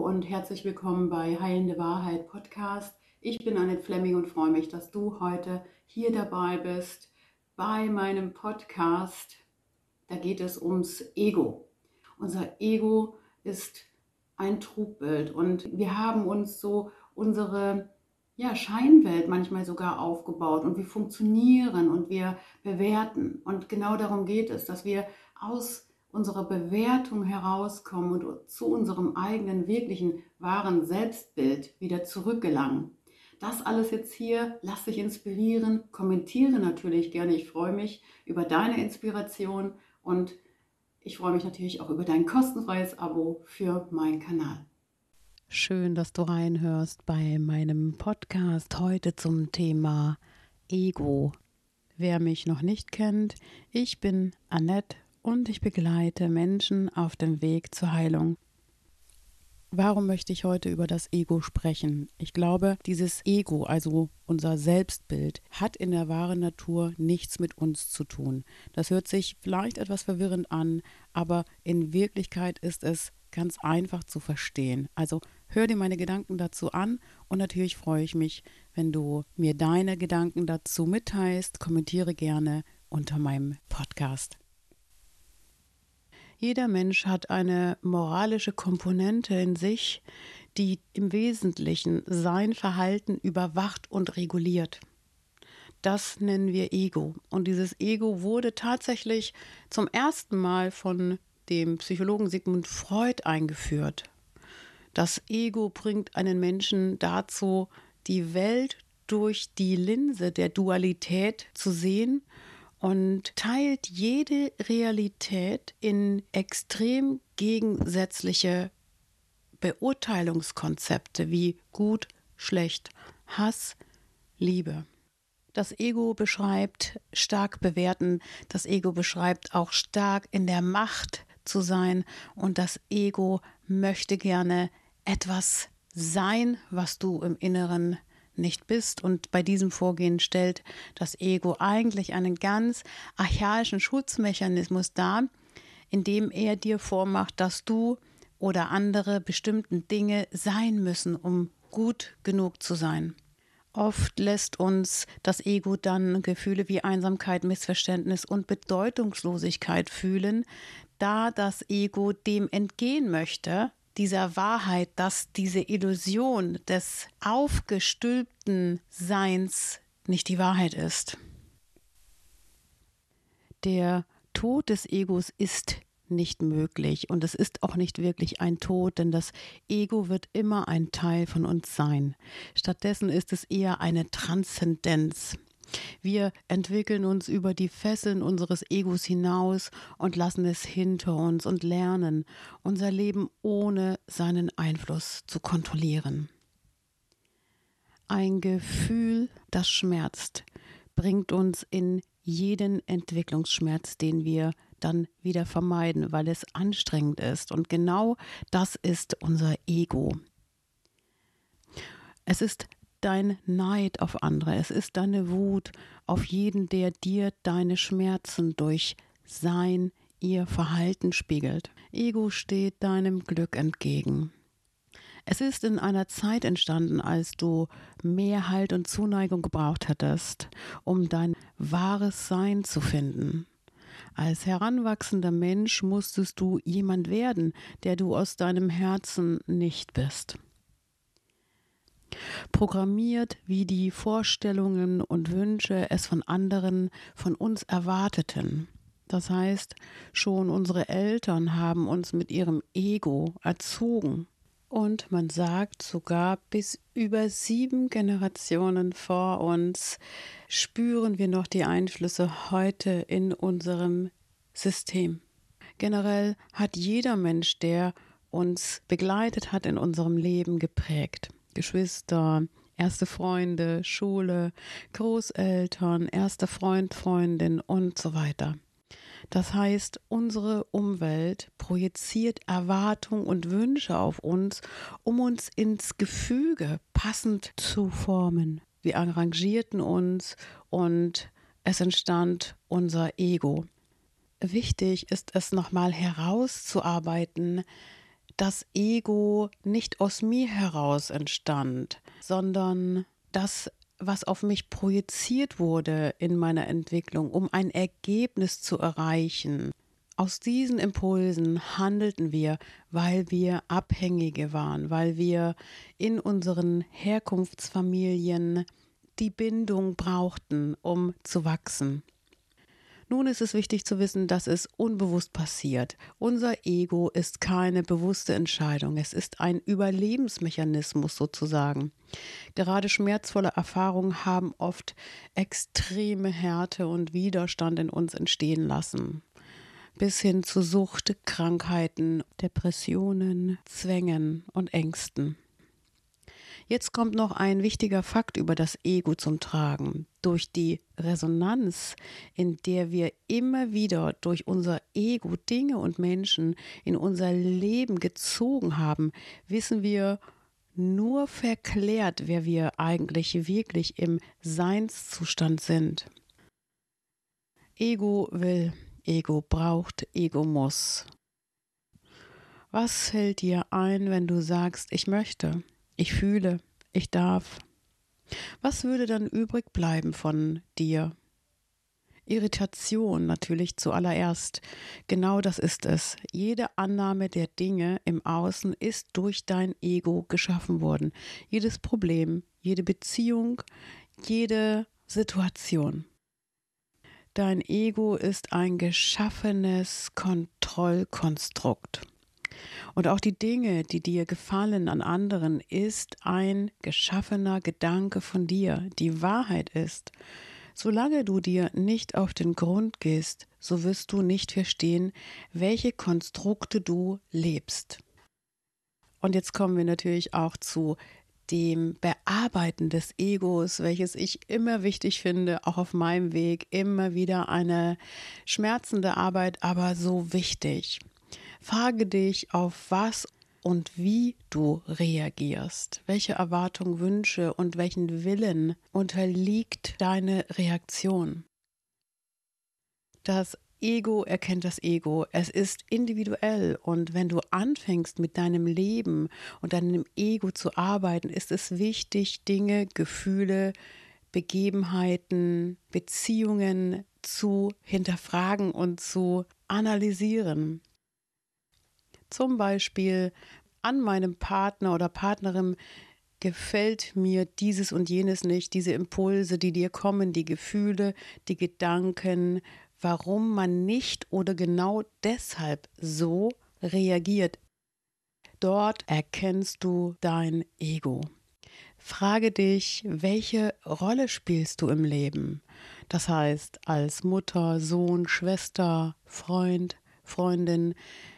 und herzlich willkommen bei Heilende Wahrheit Podcast. Ich bin Annette Fleming und freue mich, dass du heute hier dabei bist bei meinem Podcast. Da geht es ums Ego. Unser Ego ist ein Trugbild und wir haben uns so unsere ja, Scheinwelt manchmal sogar aufgebaut und wir funktionieren und wir bewerten. Und genau darum geht es, dass wir aus unserer Bewertung herauskommen und zu unserem eigenen wirklichen wahren Selbstbild wieder zurückgelangen. Das alles jetzt hier, lass dich inspirieren, kommentiere natürlich gerne. Ich freue mich über deine Inspiration und ich freue mich natürlich auch über dein kostenfreies Abo für meinen Kanal. Schön, dass du reinhörst bei meinem Podcast heute zum Thema Ego. Wer mich noch nicht kennt, ich bin Annette und ich begleite Menschen auf dem Weg zur Heilung. Warum möchte ich heute über das Ego sprechen? Ich glaube, dieses Ego, also unser Selbstbild, hat in der wahren Natur nichts mit uns zu tun. Das hört sich vielleicht etwas verwirrend an, aber in Wirklichkeit ist es ganz einfach zu verstehen. Also hör dir meine Gedanken dazu an und natürlich freue ich mich, wenn du mir deine Gedanken dazu mitteilst. Kommentiere gerne unter meinem Podcast. Jeder Mensch hat eine moralische Komponente in sich, die im Wesentlichen sein Verhalten überwacht und reguliert. Das nennen wir Ego. Und dieses Ego wurde tatsächlich zum ersten Mal von dem Psychologen Sigmund Freud eingeführt. Das Ego bringt einen Menschen dazu, die Welt durch die Linse der Dualität zu sehen und teilt jede Realität in extrem gegensätzliche Beurteilungskonzepte wie gut, schlecht, Hass, Liebe. Das Ego beschreibt stark bewerten, das Ego beschreibt auch stark in der Macht zu sein und das Ego möchte gerne etwas sein, was du im Inneren nicht bist. Und bei diesem Vorgehen stellt das Ego eigentlich einen ganz archaischen Schutzmechanismus dar, indem er dir vormacht, dass du oder andere bestimmten Dinge sein müssen, um gut genug zu sein. Oft lässt uns das Ego dann Gefühle wie Einsamkeit, Missverständnis und Bedeutungslosigkeit fühlen, da das Ego dem entgehen möchte, dieser Wahrheit, dass diese Illusion des aufgestülpten Seins nicht die Wahrheit ist. Der Tod des Egos ist nicht möglich und es ist auch nicht wirklich ein Tod, denn das Ego wird immer ein Teil von uns sein. Stattdessen ist es eher eine Transzendenz. Wir entwickeln uns über die Fesseln unseres Egos hinaus und lassen es hinter uns und lernen, unser Leben ohne seinen Einfluss zu kontrollieren. Ein Gefühl, das schmerzt, bringt uns in jeden Entwicklungsschmerz, den wir dann wieder vermeiden, weil es anstrengend ist. Und genau das ist unser Ego. Es ist dein Neid auf andere, es ist deine Wut auf jeden, der dir deine Schmerzen durch sein, ihr Verhalten spiegelt. Ego steht deinem Glück entgegen. Es ist in einer Zeit entstanden, als du mehr Halt und Zuneigung gebraucht hättest, um dein wahres Sein zu finden. Als heranwachsender Mensch musstest du jemand werden, der du aus deinem Herzen nicht bist programmiert, wie die Vorstellungen und Wünsche es von anderen, von uns erwarteten. Das heißt, schon unsere Eltern haben uns mit ihrem Ego erzogen. Und man sagt sogar, bis über sieben Generationen vor uns spüren wir noch die Einflüsse heute in unserem System. Generell hat jeder Mensch, der uns begleitet hat in unserem Leben, geprägt. Geschwister, erste Freunde, Schule, Großeltern, erster Freund, Freundin und so weiter. Das heißt, unsere Umwelt projiziert Erwartungen und Wünsche auf uns, um uns ins Gefüge passend zu formen. Wir arrangierten uns und es entstand unser Ego. Wichtig ist es nochmal herauszuarbeiten, das Ego nicht aus mir heraus entstand, sondern das, was auf mich projiziert wurde in meiner Entwicklung, um ein Ergebnis zu erreichen. Aus diesen Impulsen handelten wir, weil wir Abhängige waren, weil wir in unseren Herkunftsfamilien die Bindung brauchten, um zu wachsen. Nun ist es wichtig zu wissen, dass es unbewusst passiert. Unser Ego ist keine bewusste Entscheidung. Es ist ein Überlebensmechanismus sozusagen. Gerade schmerzvolle Erfahrungen haben oft extreme Härte und Widerstand in uns entstehen lassen. Bis hin zu Sucht, Krankheiten, Depressionen, Zwängen und Ängsten. Jetzt kommt noch ein wichtiger Fakt über das Ego zum Tragen. Durch die Resonanz, in der wir immer wieder durch unser Ego Dinge und Menschen in unser Leben gezogen haben, wissen wir nur verklärt, wer wir eigentlich wirklich im Seinszustand sind. Ego will, Ego braucht, Ego muss. Was fällt dir ein, wenn du sagst, ich möchte? Ich fühle, ich darf. Was würde dann übrig bleiben von dir? Irritation natürlich zuallererst. Genau das ist es. Jede Annahme der Dinge im Außen ist durch dein Ego geschaffen worden. Jedes Problem, jede Beziehung, jede Situation. Dein Ego ist ein geschaffenes Kontrollkonstrukt. Und auch die Dinge, die dir gefallen an anderen, ist ein geschaffener Gedanke von dir. Die Wahrheit ist, solange du dir nicht auf den Grund gehst, so wirst du nicht verstehen, welche Konstrukte du lebst. Und jetzt kommen wir natürlich auch zu dem Bearbeiten des Egos, welches ich immer wichtig finde, auch auf meinem Weg, immer wieder eine schmerzende Arbeit, aber so wichtig. Frage dich, auf was und wie du reagierst, welche Erwartungen, Wünsche und welchen Willen unterliegt deine Reaktion. Das Ego erkennt das Ego. Es ist individuell und wenn du anfängst mit deinem Leben und deinem Ego zu arbeiten, ist es wichtig, Dinge, Gefühle, Begebenheiten, Beziehungen zu hinterfragen und zu analysieren. Zum Beispiel an meinem Partner oder Partnerin gefällt mir dieses und jenes nicht, diese Impulse, die dir kommen, die Gefühle, die Gedanken, warum man nicht oder genau deshalb so reagiert. Dort erkennst du dein Ego. Frage dich, welche Rolle spielst du im Leben? Das heißt, als Mutter, Sohn, Schwester, Freund, Freundin,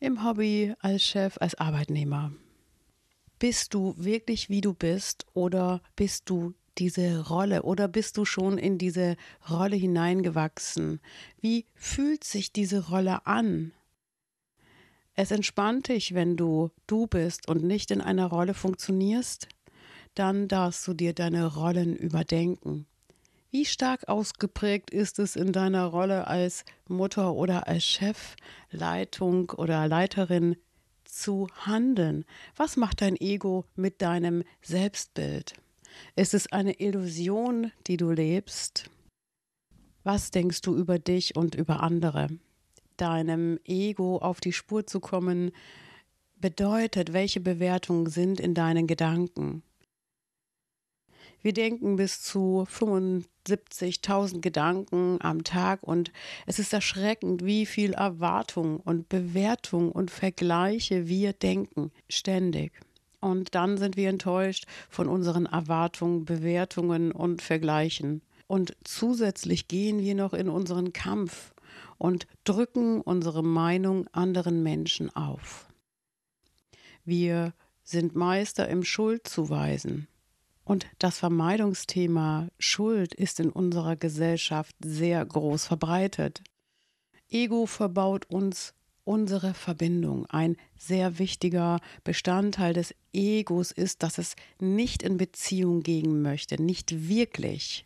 im Hobby, als Chef, als Arbeitnehmer. Bist du wirklich wie du bist oder bist du diese Rolle oder bist du schon in diese Rolle hineingewachsen? Wie fühlt sich diese Rolle an? Es entspannt dich, wenn du du bist und nicht in einer Rolle funktionierst, dann darfst du dir deine Rollen überdenken. Wie stark ausgeprägt ist es in deiner Rolle als Mutter oder als Chef, Leitung oder Leiterin zu handeln? Was macht dein Ego mit deinem Selbstbild? Ist es eine Illusion, die du lebst? Was denkst du über dich und über andere? Deinem Ego auf die Spur zu kommen, bedeutet, welche Bewertungen sind in deinen Gedanken? Wir denken bis zu 75.000 Gedanken am Tag und es ist erschreckend, wie viel Erwartung und Bewertung und Vergleiche wir denken, ständig. Und dann sind wir enttäuscht von unseren Erwartungen, Bewertungen und Vergleichen. Und zusätzlich gehen wir noch in unseren Kampf und drücken unsere Meinung anderen Menschen auf. Wir sind Meister im Schuldzuweisen. Und das Vermeidungsthema Schuld ist in unserer Gesellschaft sehr groß verbreitet. Ego verbaut uns unsere Verbindung. Ein sehr wichtiger Bestandteil des Egos ist, dass es nicht in Beziehung gehen möchte, nicht wirklich.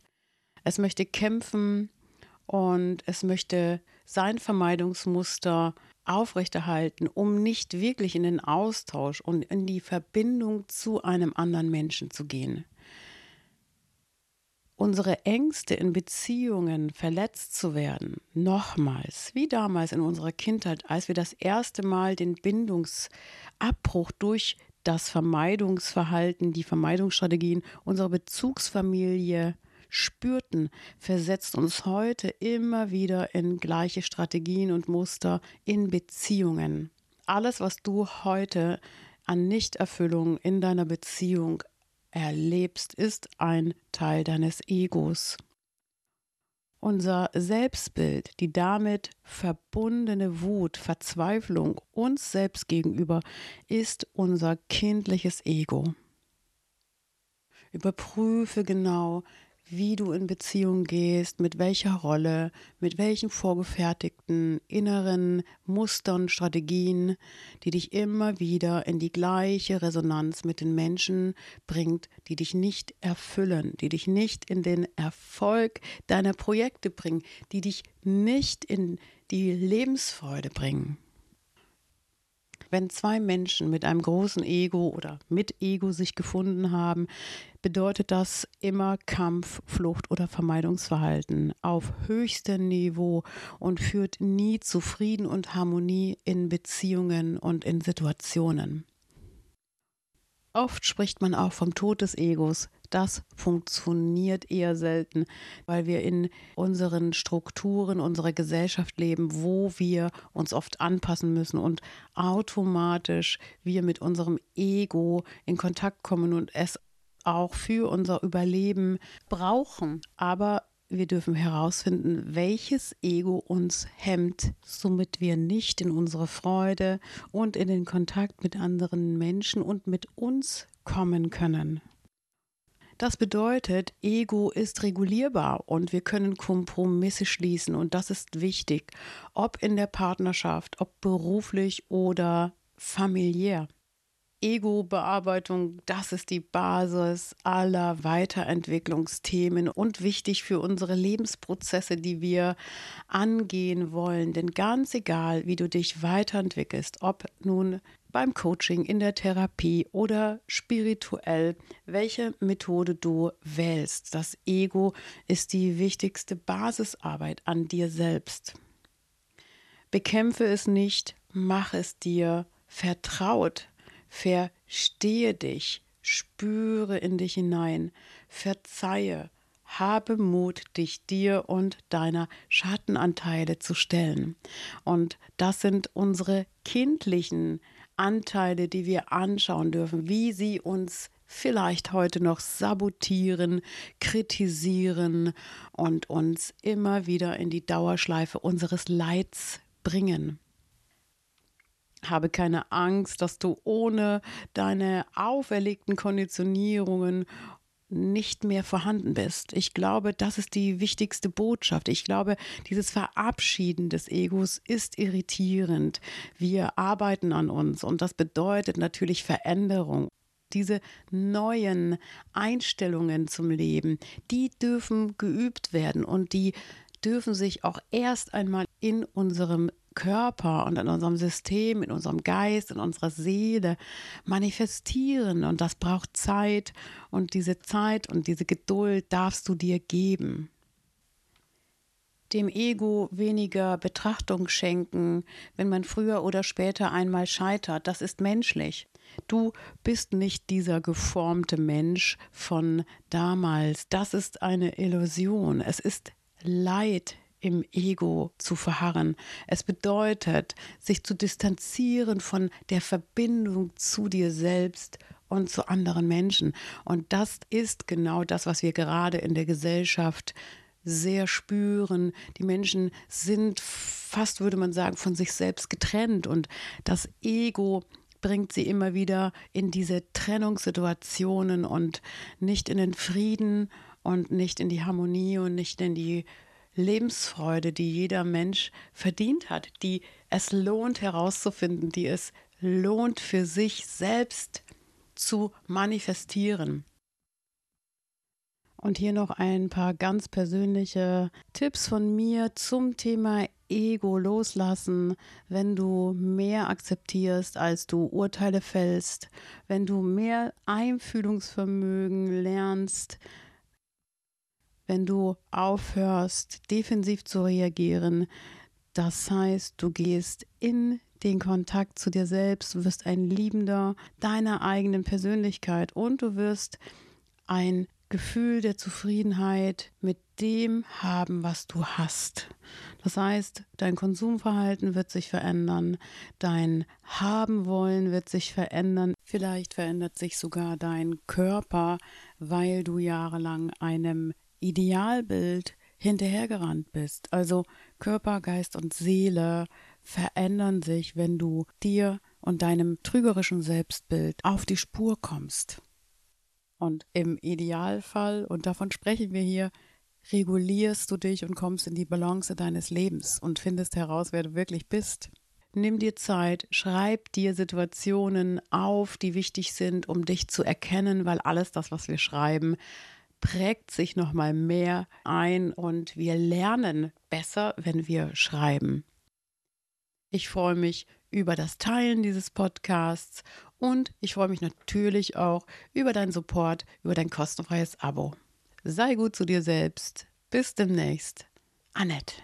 Es möchte kämpfen und es möchte sein Vermeidungsmuster aufrechterhalten, um nicht wirklich in den Austausch und in die Verbindung zu einem anderen Menschen zu gehen. Unsere Ängste in Beziehungen verletzt zu werden, nochmals, wie damals in unserer Kindheit, als wir das erste Mal den Bindungsabbruch durch das Vermeidungsverhalten, die Vermeidungsstrategien unserer Bezugsfamilie spürten, versetzt uns heute immer wieder in gleiche Strategien und Muster in Beziehungen. Alles, was du heute an Nichterfüllung in deiner Beziehung erlebst, ist ein Teil deines Egos. Unser Selbstbild, die damit verbundene Wut, Verzweiflung uns selbst gegenüber, ist unser kindliches Ego. Überprüfe genau, wie du in Beziehung gehst, mit welcher Rolle, mit welchen vorgefertigten inneren Mustern, Strategien, die dich immer wieder in die gleiche Resonanz mit den Menschen bringt, die dich nicht erfüllen, die dich nicht in den Erfolg deiner Projekte bringen, die dich nicht in die Lebensfreude bringen. Wenn zwei Menschen mit einem großen Ego oder mit Ego sich gefunden haben, bedeutet das immer Kampf, Flucht oder Vermeidungsverhalten auf höchstem Niveau und führt nie zu Frieden und Harmonie in Beziehungen und in Situationen. Oft spricht man auch vom Tod des Egos. Das funktioniert eher selten, weil wir in unseren Strukturen unserer Gesellschaft leben, wo wir uns oft anpassen müssen und automatisch wir mit unserem Ego in Kontakt kommen und es auch für unser Überleben brauchen. Aber wir dürfen herausfinden, welches Ego uns hemmt, somit wir nicht in unsere Freude und in den Kontakt mit anderen Menschen und mit uns kommen können. Das bedeutet, Ego ist regulierbar und wir können Kompromisse schließen und das ist wichtig, ob in der Partnerschaft, ob beruflich oder familiär. Ego-Bearbeitung, das ist die Basis aller Weiterentwicklungsthemen und wichtig für unsere Lebensprozesse, die wir angehen wollen. Denn ganz egal, wie du dich weiterentwickelst, ob nun beim Coaching, in der Therapie oder spirituell, welche Methode du wählst, das Ego ist die wichtigste Basisarbeit an dir selbst. Bekämpfe es nicht, mach es dir vertraut Verstehe dich, spüre in dich hinein, verzeihe, habe Mut, dich dir und deiner Schattenanteile zu stellen. Und das sind unsere kindlichen Anteile, die wir anschauen dürfen, wie sie uns vielleicht heute noch sabotieren, kritisieren und uns immer wieder in die Dauerschleife unseres Leids bringen. Habe keine Angst, dass du ohne deine auferlegten Konditionierungen nicht mehr vorhanden bist. Ich glaube, das ist die wichtigste Botschaft. Ich glaube, dieses Verabschieden des Egos ist irritierend. Wir arbeiten an uns und das bedeutet natürlich Veränderung. Diese neuen Einstellungen zum Leben, die dürfen geübt werden und die dürfen sich auch erst einmal in unserem Körper und in unserem System, in unserem Geist, in unserer Seele manifestieren. Und das braucht Zeit. Und diese Zeit und diese Geduld darfst du dir geben. Dem Ego weniger Betrachtung schenken, wenn man früher oder später einmal scheitert, das ist menschlich. Du bist nicht dieser geformte Mensch von damals. Das ist eine Illusion. Es ist Leid im Ego zu verharren. Es bedeutet, sich zu distanzieren von der Verbindung zu dir selbst und zu anderen Menschen. Und das ist genau das, was wir gerade in der Gesellschaft sehr spüren. Die Menschen sind fast, würde man sagen, von sich selbst getrennt und das Ego bringt sie immer wieder in diese Trennungssituationen und nicht in den Frieden und nicht in die Harmonie und nicht in die Lebensfreude, die jeder Mensch verdient hat, die es lohnt herauszufinden, die es lohnt für sich selbst zu manifestieren. Und hier noch ein paar ganz persönliche Tipps von mir zum Thema Ego loslassen, wenn du mehr akzeptierst, als du Urteile fällst, wenn du mehr Einfühlungsvermögen lernst, wenn du aufhörst, defensiv zu reagieren. Das heißt, du gehst in den Kontakt zu dir selbst, du wirst ein Liebender deiner eigenen Persönlichkeit und du wirst ein Gefühl der Zufriedenheit mit dem haben, was du hast. Das heißt, dein Konsumverhalten wird sich verändern, dein Haben wollen wird sich verändern, vielleicht verändert sich sogar dein Körper, weil du jahrelang einem Idealbild hinterhergerannt bist. Also Körper, Geist und Seele verändern sich, wenn du dir und deinem trügerischen Selbstbild auf die Spur kommst. Und im Idealfall, und davon sprechen wir hier, regulierst du dich und kommst in die Balance deines Lebens und findest heraus, wer du wirklich bist. Nimm dir Zeit, schreib dir Situationen auf, die wichtig sind, um dich zu erkennen, weil alles das, was wir schreiben, prägt sich noch mal mehr ein und wir lernen besser, wenn wir schreiben. Ich freue mich über das Teilen dieses Podcasts und ich freue mich natürlich auch über deinen Support, über dein kostenfreies Abo. Sei gut zu dir selbst. Bis demnächst. Annette.